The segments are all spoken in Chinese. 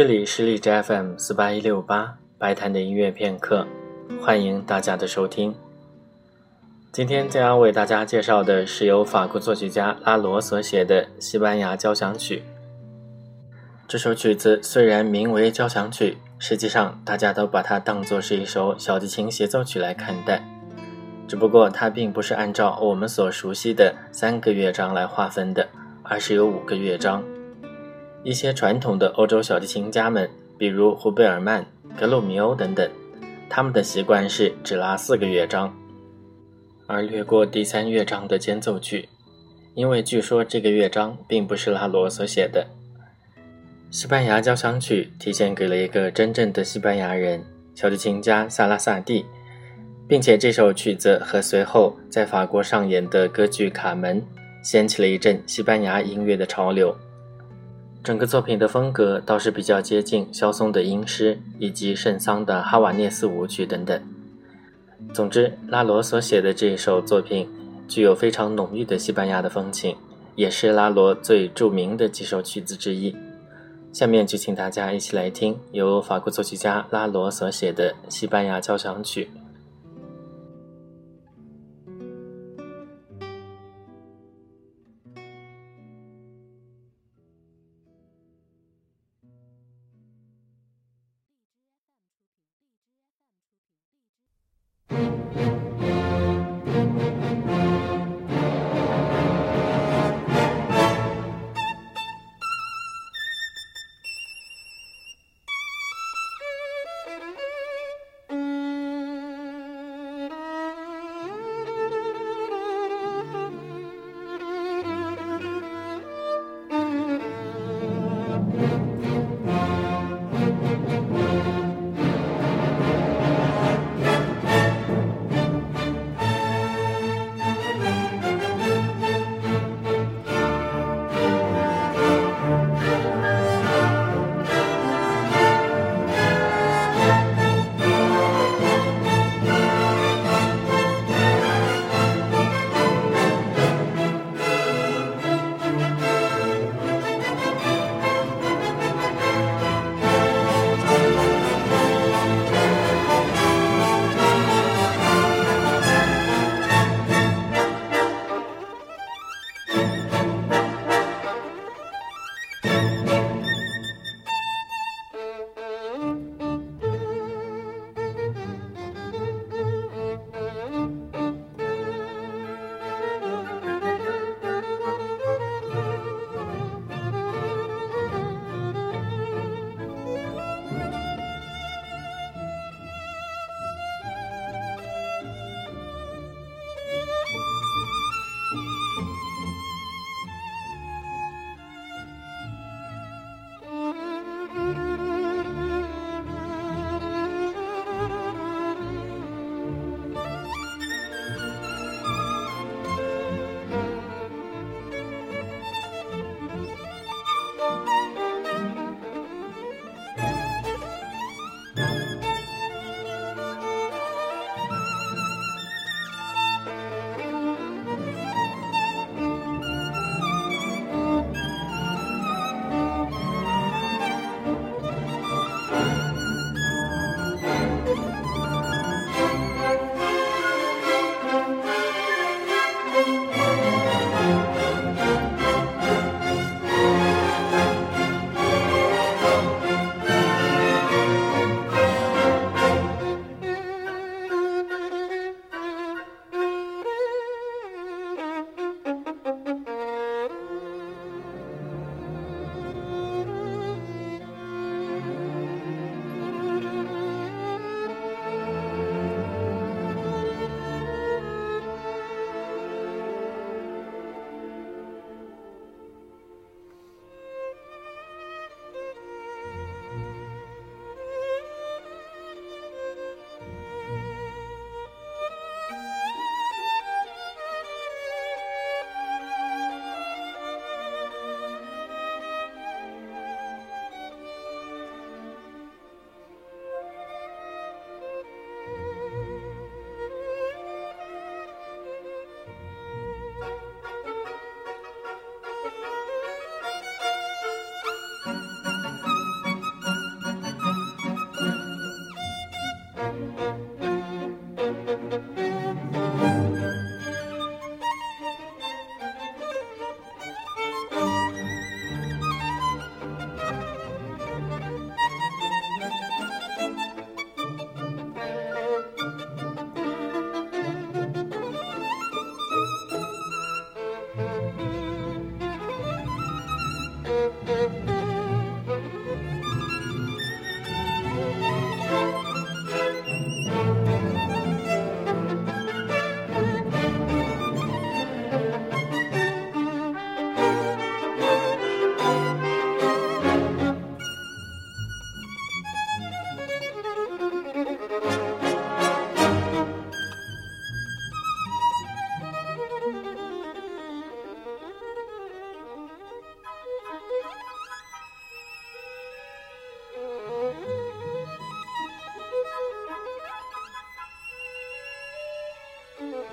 这里是荔枝 FM 四八一六八白谈的音乐片刻，欢迎大家的收听。今天将要为大家介绍的是由法国作曲家拉罗所写的西班牙交响曲。这首曲子虽然名为交响曲，实际上大家都把它当作是一首小提琴协奏曲来看待。只不过它并不是按照我们所熟悉的三个乐章来划分的，而是有五个乐章。一些传统的欧洲小提琴家们，比如胡贝尔曼、格鲁米欧等等，他们的习惯是只拉四个乐章。而略过第三乐章的间奏曲，因为据说这个乐章并不是拉罗所写的。西班牙交响曲提前给了一个真正的西班牙人——小提琴家萨拉萨蒂，并且这首曲子和随后在法国上演的歌剧《卡门》掀起了一阵西班牙音乐的潮流。整个作品的风格倒是比较接近萧松的音诗以及圣桑的哈瓦涅斯舞曲等等。总之，拉罗所写的这一首作品具有非常浓郁的西班牙的风情，也是拉罗最著名的几首曲子之一。下面就请大家一起来听由法国作曲家拉罗所写的西班牙交响曲。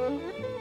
Mm-hmm.